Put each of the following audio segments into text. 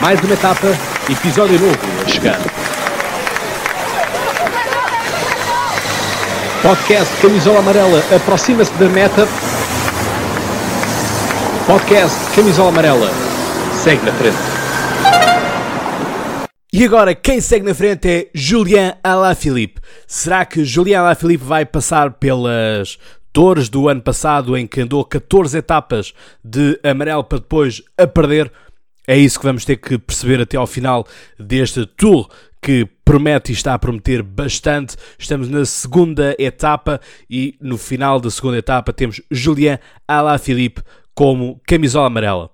Mais uma etapa, episódio novo a chegar. Podcast Camisola Amarela aproxima-se da meta. Podcast Camisola Amarela segue na frente. E agora, quem segue na frente é Julian Alaphilippe. Será que Julian Alaphilippe vai passar pelas dores do ano passado em que andou 14 etapas de amarelo para depois a perder? É isso que vamos ter que perceber até ao final deste tour que promete e está a prometer bastante. Estamos na segunda etapa e no final da segunda etapa temos Julian Alaphilippe como camisola amarela.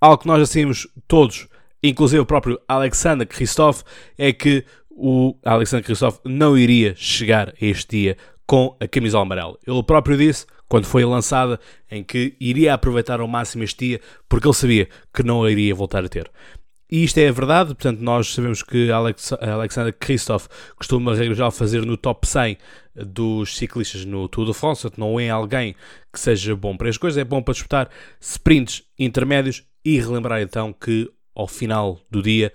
Algo que nós assumimos todos, inclusive o próprio Alexander Christophe, é que o Alexander Christophe não iria chegar a este dia com a camisola amarela. Ele próprio disse, quando foi lançada, em que iria aproveitar ao máximo este dia, porque ele sabia que não a iria voltar a ter. E isto é a verdade, portanto, nós sabemos que Alex, Alexander Christophe costuma, regra fazer no top 100 dos ciclistas no Tour de France, portanto, não é alguém que seja bom para as coisas, é bom para disputar sprints intermédios e relembrar então que ao final do dia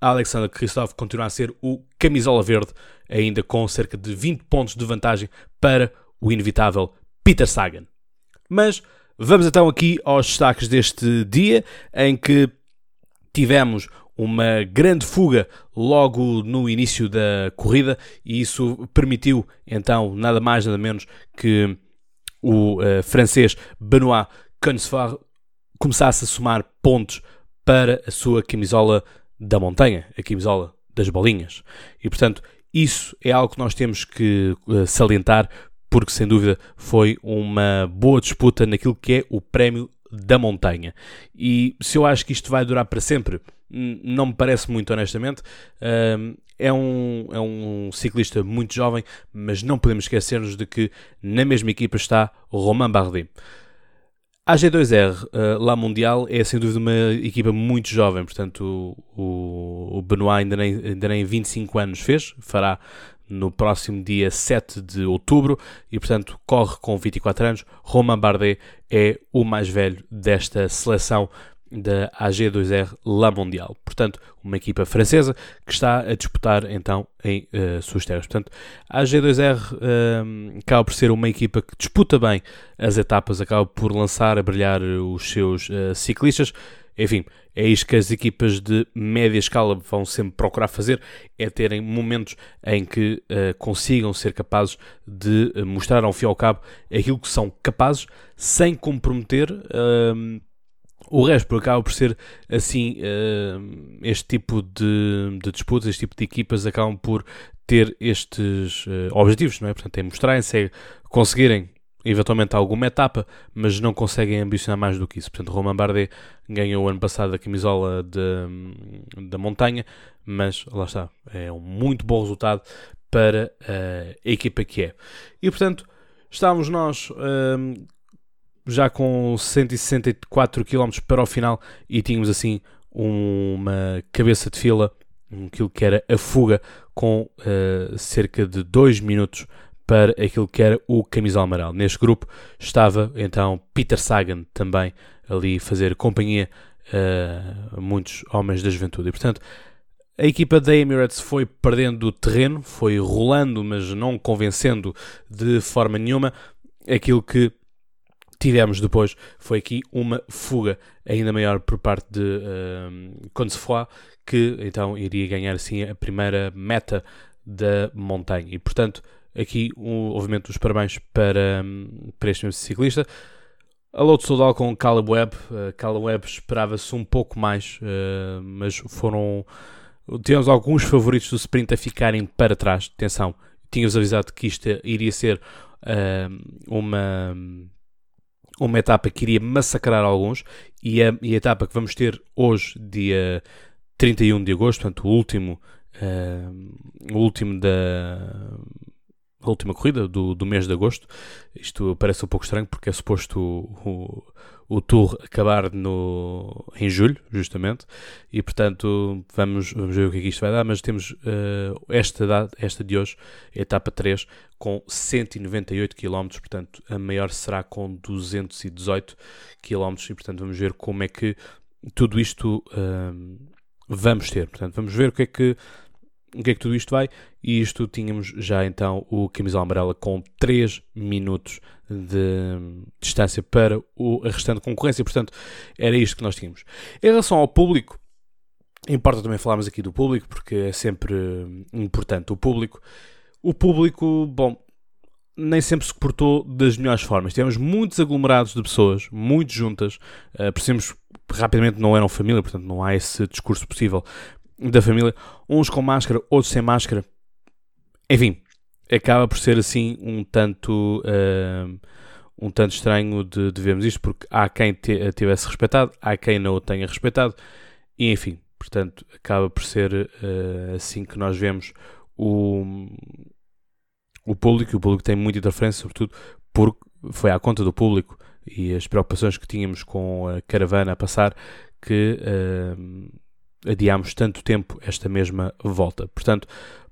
Alexander Christophe continua a ser o camisola verde, ainda com cerca de 20 pontos de vantagem para o inevitável Peter Sagan. Mas vamos então aqui aos destaques deste dia, em que tivemos uma grande fuga logo no início da corrida e isso permitiu então nada mais nada menos que o uh, francês Benoit Connefort começasse a somar pontos para a sua camisola da montanha, a camisola das bolinhas. E portanto, isso é algo que nós temos que uh, salientar porque sem dúvida foi uma boa disputa naquilo que é o prémio da montanha. E se eu acho que isto vai durar para sempre, não me parece muito honestamente. É um, é um ciclista muito jovem, mas não podemos esquecer-nos de que na mesma equipa está Romain Bardet. A G2R, uh, lá Mundial, é sem dúvida uma equipa muito jovem, portanto o, o Benoit ainda nem, ainda nem 25 anos fez, fará no próximo dia 7 de outubro e, portanto, corre com 24 anos. Romain Bardet é o mais velho desta seleção da AG2R La Mondial. Portanto, uma equipa francesa que está a disputar então em uh, suas terras. Portanto, a AG2R uh, eh, acaba por ser uma equipa que disputa bem as etapas, acaba por lançar a brilhar os seus uh, ciclistas. Enfim, é isto que as equipas de média escala vão sempre procurar fazer, é terem momentos em que consigam ser capazes de mostrar ao fim e ao cabo aquilo que são capazes, sem comprometer o resto por acaba por ser assim, uh, este tipo de, de, disputas, este tipo de equipas acabam por ter estes uh, objetivos, não é? Portanto, é mostrarem-se, é conseguirem eventualmente alguma etapa, mas não conseguem ambicionar mais do que isso. Portanto, Romain Bardet ganhou ano passado a camisola de, da montanha, mas lá está, é um muito bom resultado para uh, a equipa que é. E portanto, estávamos nós já com 164 km para o final e tínhamos assim uma cabeça de fila, aquilo que era a fuga, com uh, cerca de 2 minutos para aquilo que era o camisola amarelo. Neste grupo estava então Peter Sagan também ali fazer companhia uh, a muitos homens da juventude. E portanto, a equipa da Emirates foi perdendo terreno, foi rolando, mas não convencendo de forma nenhuma aquilo que tivemos depois foi aqui uma fuga ainda maior por parte de uh, que então iria ganhar assim a primeira meta da montanha. E portanto, aqui, um, obviamente, os parabéns para, um, para este mesmo ciclista. A Loto Soudal com Caleb Webb. Uh, Caleb Webb esperava-se um pouco mais, uh, mas foram. Tivemos alguns favoritos do sprint a ficarem para trás. Atenção, tinha-vos avisado que isto iria ser uh, uma uma etapa que iria massacrar alguns e a, e a etapa que vamos ter hoje, dia 31 de agosto, portanto o último, uh, o último da a última corrida do, do mês de agosto. Isto parece um pouco estranho porque é suposto o, o, o Tour acabar no, em julho, justamente, e portanto vamos, vamos ver o que é que isto vai dar. Mas temos uh, esta, data, esta de hoje, etapa 3, com 198 km, portanto a maior será com 218 km, e portanto vamos ver como é que tudo isto uh, vamos ter. Portanto, vamos ver o que é que, o que, é que tudo isto vai. E isto tínhamos já então o camisola amarela com 3 minutos de distância para o, restante concorrência. Portanto, era isto que nós tínhamos. Em relação ao público, importa também falarmos aqui do público, porque é sempre importante o público. O público, bom, nem sempre se portou das melhores formas. Tivemos muitos aglomerados de pessoas, muito juntas. Uh, percebemos rapidamente não eram família, portanto não há esse discurso possível da família. Uns com máscara, outros sem máscara. Enfim, acaba por ser assim um tanto. Uh, um tanto estranho de, de vermos isto, porque há quem tivesse respeitado, há quem não o tenha respeitado, e enfim, portanto, acaba por ser uh, assim que nós vemos o, o público, e o público tem muita interferência, sobretudo porque foi à conta do público e as preocupações que tínhamos com a caravana a passar que uh, adiámos tanto tempo esta mesma volta. Portanto,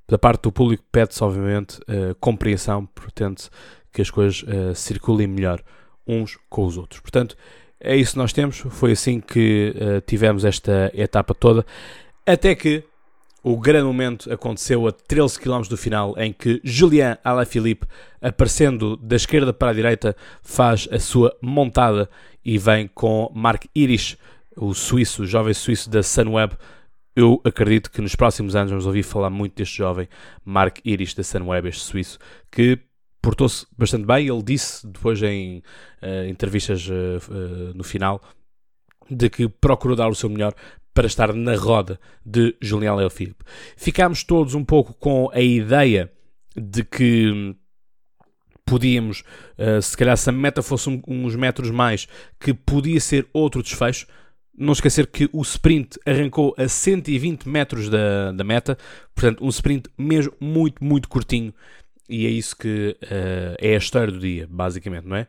da parte do público pede-se obviamente uh, compreensão, pretende que as coisas uh, circulem melhor uns com os outros. Portanto, é isso que nós temos. Foi assim que uh, tivemos esta etapa toda, até que o grande momento aconteceu a 13 km do final, em que Julien Alaphilippe, aparecendo da esquerda para a direita, faz a sua montada e vem com Mark Irish, o suíço, o jovem suíço da Sunweb. Eu acredito que nos próximos anos vamos ouvir falar muito deste jovem Mark Irish da Sunweb, este suíço, que portou-se bastante bem. Ele disse depois em uh, entrevistas uh, uh, no final de que procurou dar o seu melhor para estar na roda de Julián Philippe. Ficámos todos um pouco com a ideia de que podíamos, se calhar se a meta fosse um, uns metros mais, que podia ser outro desfecho. Não esquecer que o sprint arrancou a 120 metros da, da meta, portanto, um sprint mesmo muito, muito curtinho. E é isso que uh, é a história do dia, basicamente, não é?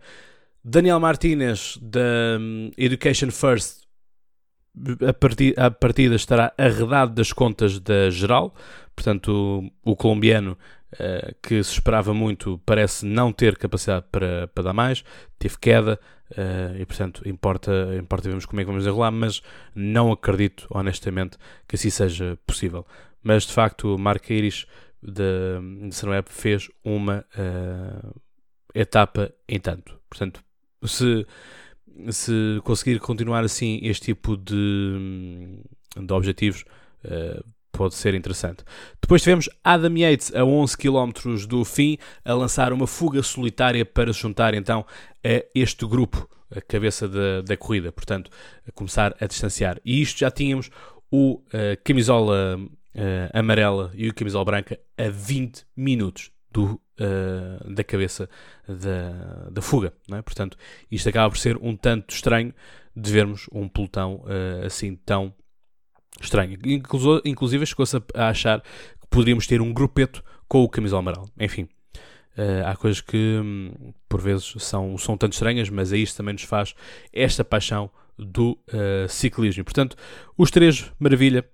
Daniel Martinez, da um, Education First, a, partir, a partida estará arredado das contas da geral, portanto, o, o colombiano uh, que se esperava muito parece não ter capacidade para, para dar mais, teve queda uh, e, portanto, importa, importa vermos como é que vamos enrolar, mas não acredito, honestamente, que assim seja possível. Mas, de facto, o Mark Iris de, de fez uma uh, etapa em tanto. Portanto, se se conseguir continuar assim este tipo de, de objetivos, uh, pode ser interessante. Depois tivemos Adam Yates a 11 km do fim a lançar uma fuga solitária para se juntar então a este grupo, a cabeça da, da corrida, portanto, a começar a distanciar. E isto já tínhamos o uh, camisola uh, amarela e o camisola branca a 20 minutos do uh, da cabeça da, da fuga. É? Portanto, isto acaba por ser um tanto estranho de vermos um pelotão uh, assim tão estranho. Inclusive, chegou-se a achar que poderíamos ter um grupeto com o camisola amarelo. Enfim, Uh, há coisas que hum, por vezes são, são tanto estranhas, mas é isto também nos faz esta paixão do uh, ciclismo. portanto, os três, maravilha,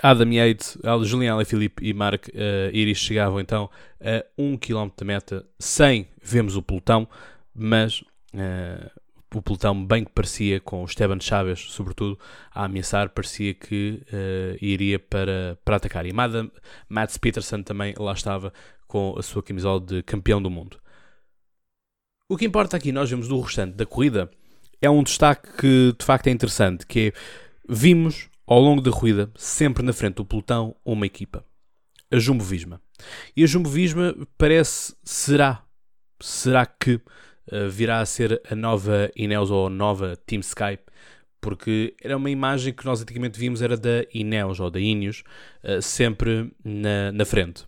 Adam Yates, Julian Alaphilippe e Mark uh, Iris chegavam então a 1 km da meta sem vemos o pelotão, mas uh, o pelotão bem que parecia com o Esteban Chaves, sobretudo, a ameaçar, parecia que uh, iria para, para atacar. E Madam, Mads Peterson também lá estava com a sua camisola de campeão do mundo. O que importa aqui, nós vemos do restante da corrida, é um destaque que de facto é interessante, que é, vimos ao longo da corrida, sempre na frente do pelotão, uma equipa. A Jumbo Visma. E a Jumbo Visma parece, será, será que uh, virá a ser a nova Ineos ou a nova Team Sky? Porque era uma imagem que nós antigamente vimos, era da Ineos ou da Ineos, uh, sempre na, na frente.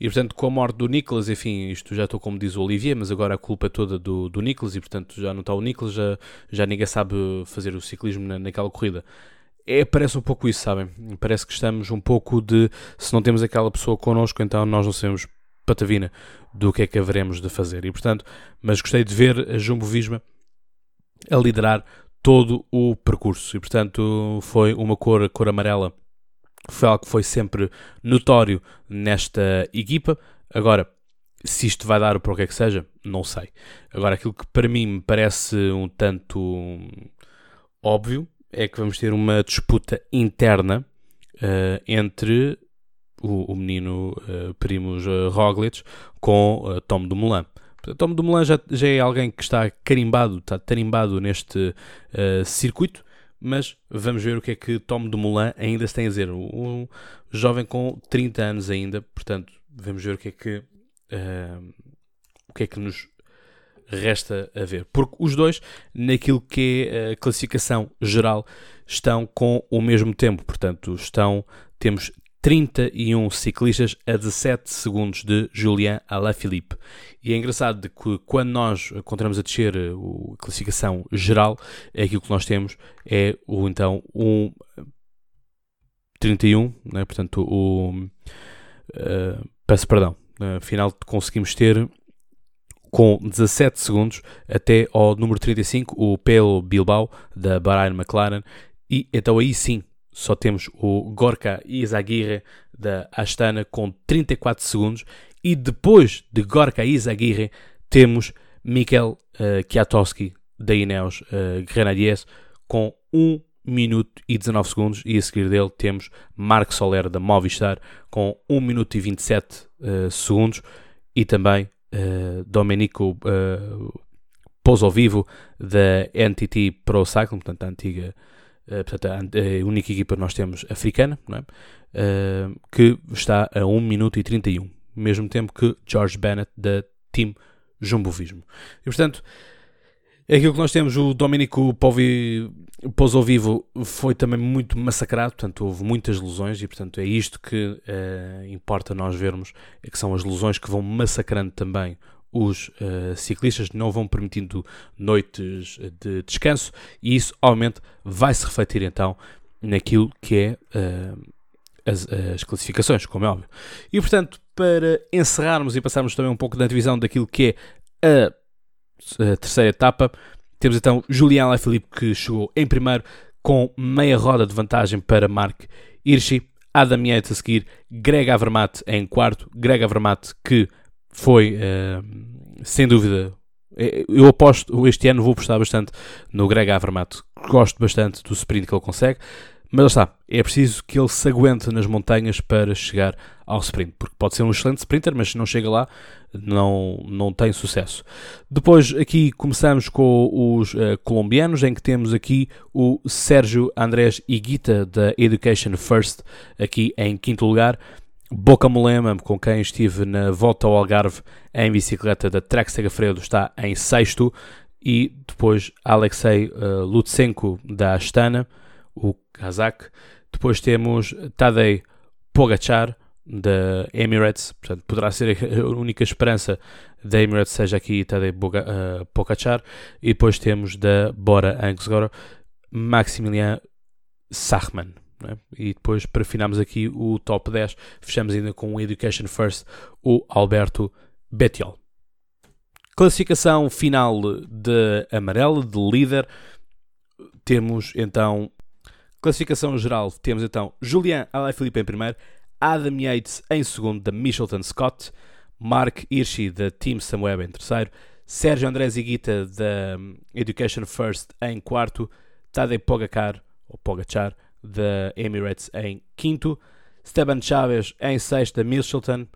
E portanto, com a morte do Nicolas, enfim, isto já estou como diz o Olivier, mas agora a culpa é toda do, do Nicolas e portanto já não está o Nicolas, já, já ninguém sabe fazer o ciclismo na, naquela corrida é, parece um pouco isso, sabem? Parece que estamos um pouco de. Se não temos aquela pessoa connosco, então nós não sabemos patavina do que é que haveremos de fazer. E portanto, mas gostei de ver a Jumbo Visma a liderar todo o percurso. E portanto, foi uma cor, cor amarela. Foi algo que foi sempre notório nesta equipa. Agora, se isto vai dar para o que é que seja, não sei. Agora, aquilo que para mim me parece um tanto óbvio é que vamos ter uma disputa interna uh, entre o, o menino uh, Primos uh, Roglic com uh, Tom Dumoulin. Tom Dumoulin já, já é alguém que está carimbado, está tarimbado neste circuito, mas vamos ver o que é que Tom Dumoulin ainda se tem a dizer. Um, jovem com 30 anos ainda, portanto, vamos ver o que é que o que é que nos resta a ver. Porque os dois, naquilo que é a classificação geral, estão com o mesmo tempo. Portanto, estão, temos 31 ciclistas a 17 segundos de Julien Alaphilippe. E é engraçado que quando nós encontramos a descer a classificação geral, é aquilo que nós temos é o então um 31, né? portanto o uh, peço perdão, afinal conseguimos ter com 17 segundos até ao número 35, o Pelo Bilbao da Bahrain McLaren. E então aí sim só temos o Gorka Izaguirre da Astana com 34 segundos. E depois de Gorka Izaguirre temos Mikel uh, Kwiatkowski da Ineos uh, Grenadiers com 1 minuto e 19 segundos. E a seguir dele temos Marco Soler da Movistar com 1 minuto e 27 uh, segundos. E também uh, Domenico uh, Pouso Vivo da NTT Pro Cycling, portanto a antiga Uh, portanto, a, única equipa que nós temos africana, é? uh, que está a 1 minuto e 31, mesmo tempo que George Bennett da Team Jumbo Vismo. E portanto, é aquilo que nós temos, o Domenico Povi, Pouso Vivo foi também muito massacrado, portanto houve muitas lesões e portanto é isto que uh, importa nós vermos, é que são as lesões que vão massacrando também os uh, ciclistas não vão permitindo noites de descanso e isso obviamente vai se refletir então naquilo que é uh, as, as, classificações, como é óbvio. E portanto, para encerrarmos e passarmos também um pouco da divisão daquilo que é a, a terceira etapa, temos então Julian Alaphilippe que chegou em primeiro com meia roda de vantagem para Mark Hirschi, Adam Yates a seguir, Greg Avermaet em quarto, Greg Avermaet que foi, uh, sem dúvida, eh, eu aposto, este ano vou apostar bastante no Greg Avermaet, gosto bastante do sprint que ele consegue, mas está, é preciso que ele se aguente nas montanhas para chegar ao sprint, porque pode ser um excelente sprinter, mas se não chega lá, não, não tem sucesso. Depois aqui começamos com os uh, colombianos, em que temos aqui o Sérgio Andrés Iguita da Education First, aqui em quinto lugar. Boca Molema, com quem estive na volta ao Algarve em bicicleta da Trek Segafredo, está em sexto. E depois Alexei uh, Lutsenko da Astana, o Kazakh. Depois temos Tadej Pogacar da Emirates, portanto poderá ser a única esperança da Emirates seja aqui Tadej uh, Pogacar. E depois temos da Bora Anxgora Maximilian Sachmann. É? E depois, para finarmos aqui o top 10, fechamos ainda com o Education First, o Alberto Bettiol. Classificação final de amarelo, de líder. Temos então, classificação geral, temos então Julian Alaphilippe em primeiro, Adam Yates em segundo, da Michelton Scott, Mark Hirschi, da Team Samweb em terceiro, Sérgio André Ziguita, da Education First em quarto, Tadej Pogacar, ou Pogachar, da Emirates em quinto, Esteban Chaves em sexto da Mitchelton,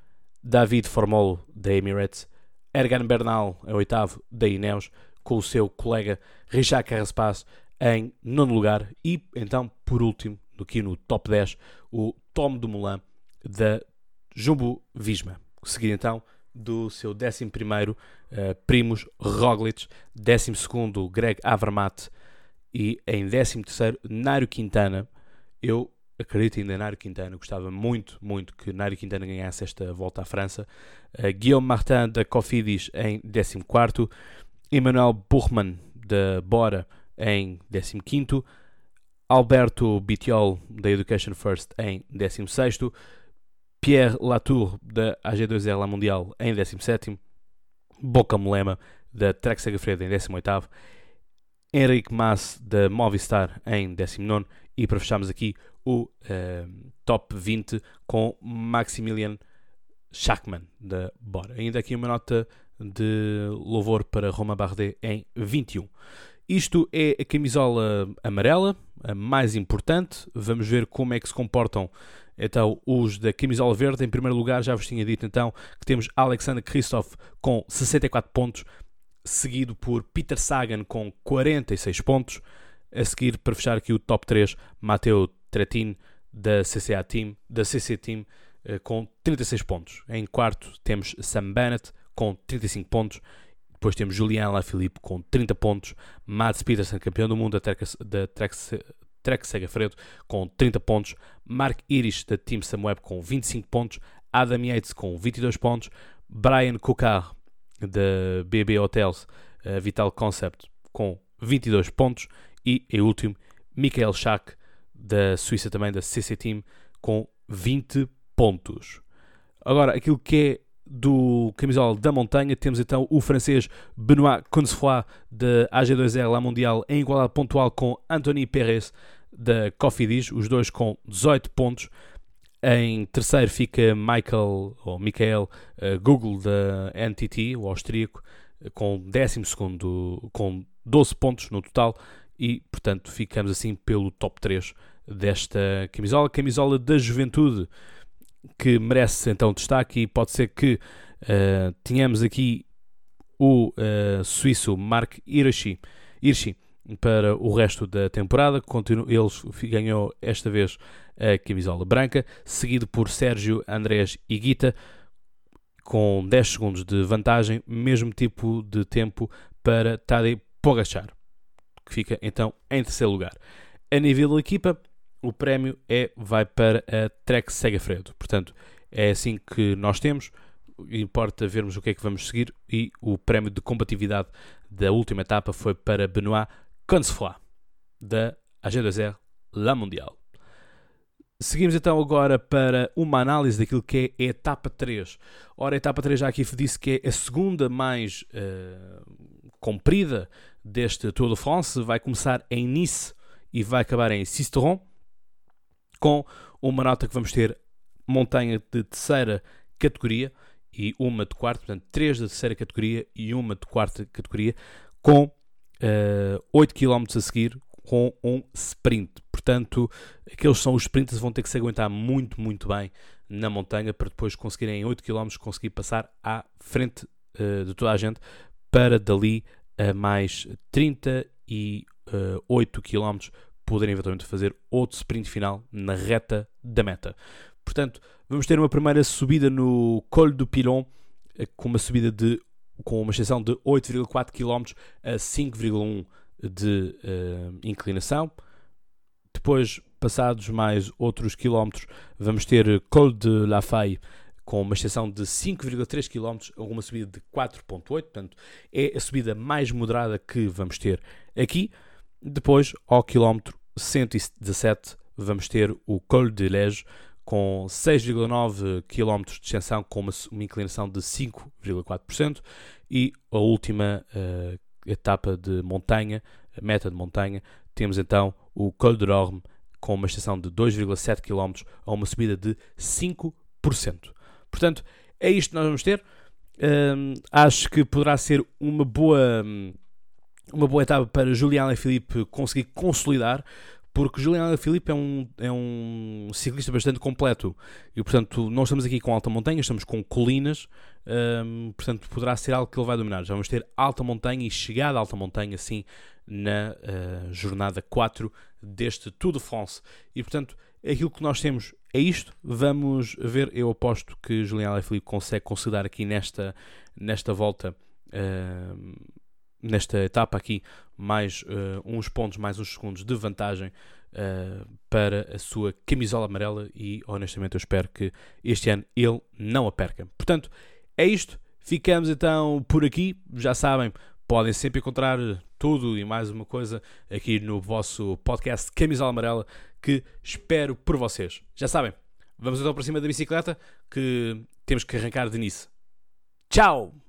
David Formolo da Emirates, Ergan Bernal em oitavo da Ineos, com o seu colega Richard Carraspace em nono lugar e então por último, aqui no top 10, o Tom Dumoulin da Jumbo Visma, seguido então do seu 11 primeiro uh, Primus Roglic, 12 segundo Greg Avermaet e em 13 terceiro Nairo Quintana. Eu acredito ainda em Nairo Quintana, gostava muito, muito que Nairo Quintana ganhasse esta volta à França. Uh, Guillaume Martin da Cofidis em 14, Emmanuel Buchmann da Bora em 15, Alberto Bitiol da Education First em 16, Pierre Latour da AG2R La Mundial em 17, Boca Molema da Trek Segafredo em 18, Henrique Mas da Movistar em 19 e para fecharmos aqui o uh, top 20 com Maximilian Schachmann da Bora. Ainda aqui uma nota de louvor para Roma Bardet em 21. Isto é a camisola amarela, a mais importante. Vamos ver como é que se comportam então os da camisola verde. Em primeiro lugar, já vos tinha dito então que temos Alexander Kristoff com 64 pontos, seguido por Peter Sagan com 46 pontos. A seguir, para fechar aqui o top 3, Matteo Tretin da CCA Team, da CC Team eh, com 36 pontos. Em quarto temos Sam Bennett com 35 pontos depois temos Julian Lafilippe com 30 pontos, Mads Peterson, campeão do mundo da Trek, da Trek, Trek Segafredo, com 30 pontos, Mark Irish, da Team Samweb, com 25 pontos, Adam Yates, com 22 pontos, Brian Cocar, da BB Hotels uh, Vital Concept, com 22 pontos, e, em último, Michael Schack, da Suíça também, da CC Team, com 20 pontos. Agora, aquilo que é do camisola da montanha, temos então o francês Benoît Consfoy da AG2R La Mundial em igualdade pontual com Anthony Perez da Cofidis, os dois com 18 pontos. Em terceiro fica Michael, ou Michael uh, Google da NTT, o austríaco, com 12 segundo, com 12 pontos no total e, portanto, ficamos assim pelo top 3 desta camisola. Camisola da juventude que merece então destaque e pode ser que uh, tenhamos aqui o uh, suíço Mark Hirschi, Hirschi para o resto da temporada. Continu ele ganhou esta vez a camisola branca, seguido por Sérgio Andrés Iguita com 10 segundos de vantagem, mesmo tipo de tempo para Tadej Pogacar, que fica então em terceiro lugar. A nível da equipa, o prémio é, vai para a Trek Segafredo. Portanto, é assim que nós temos. Importa vermos o que é que vamos seguir. E o prémio de combatividade da última etapa foi para Benoit Consfoy, da AG2R La Mundial. Seguimos então agora para uma análise daquilo que é a etapa 3. Ora, a etapa 3 já aqui disse que é a segunda mais uh, comprida deste Tour de France. Vai começar em Nice e vai acabar em Sisteron com uma nota que vamos ter montanha de terceira categoria e uma de quarta, portanto, três da terceira categoria e uma de quarta categoria, com uh, eh, 8 km a seguir com um sprint. Portanto, aqueles são os sprints vão ter que se aguentar muito, muito bem na montanha para depois conseguirem em 8 km conseguir passar à frente uh, de toda a gente para dali a mais 38 km poderem eventualmente fazer outro sprint final na reta da meta. Portanto, vamos ter uma primeira subida no Col do Pilon, eh, com uma subida de com uma extensão de 8,4 km a 5,1 de uh, inclinação. Depois, passados mais outros quilómetros, vamos ter Col de La Faye com uma extensão de 5,3 km uma subida de 4,8, portanto é a subida mais moderada que vamos ter aqui. Depois, ao quilómetro 117, vamos ter o Col de Lege, com 6,9 km de extensão, com uma, uma inclinação de 5,4%, e a última uh, etapa de montanha, meta de montanha, temos então o Col de Rorme, com uma extensão de 2,7 km a uma subida de 5%. Portanto, é isto que nós vamos ter. Um, acho que poderá ser uma boa. Um, uma boa etapa para Julian Felipe conseguir consolidar, porque Julian Felipe é um, é um ciclista bastante completo e, portanto, não estamos aqui com alta montanha, estamos com colinas, portanto, poderá ser algo que ele vai dominar. Já vamos ter alta montanha e chegada a alta montanha, assim, na uh, jornada 4 deste Tour de France. E, portanto, aquilo que nós temos é isto. Vamos ver. Eu aposto que Julian Felipe consegue consolidar aqui nesta, nesta volta. Uh, nesta etapa aqui mais uh, uns pontos, mais uns segundos de vantagem uh, para a sua camisola amarela e honestamente eu espero que este ano ele não a perca. Portanto, é isto. Ficamos então por aqui. Já sabem, podem sempre encontrar tudo e mais uma coisa aqui no vosso podcast Camisola Amarela que espero por vocês. Já sabem, vamos então para cima da bicicleta que temos que arrancar de Nice. Tchau!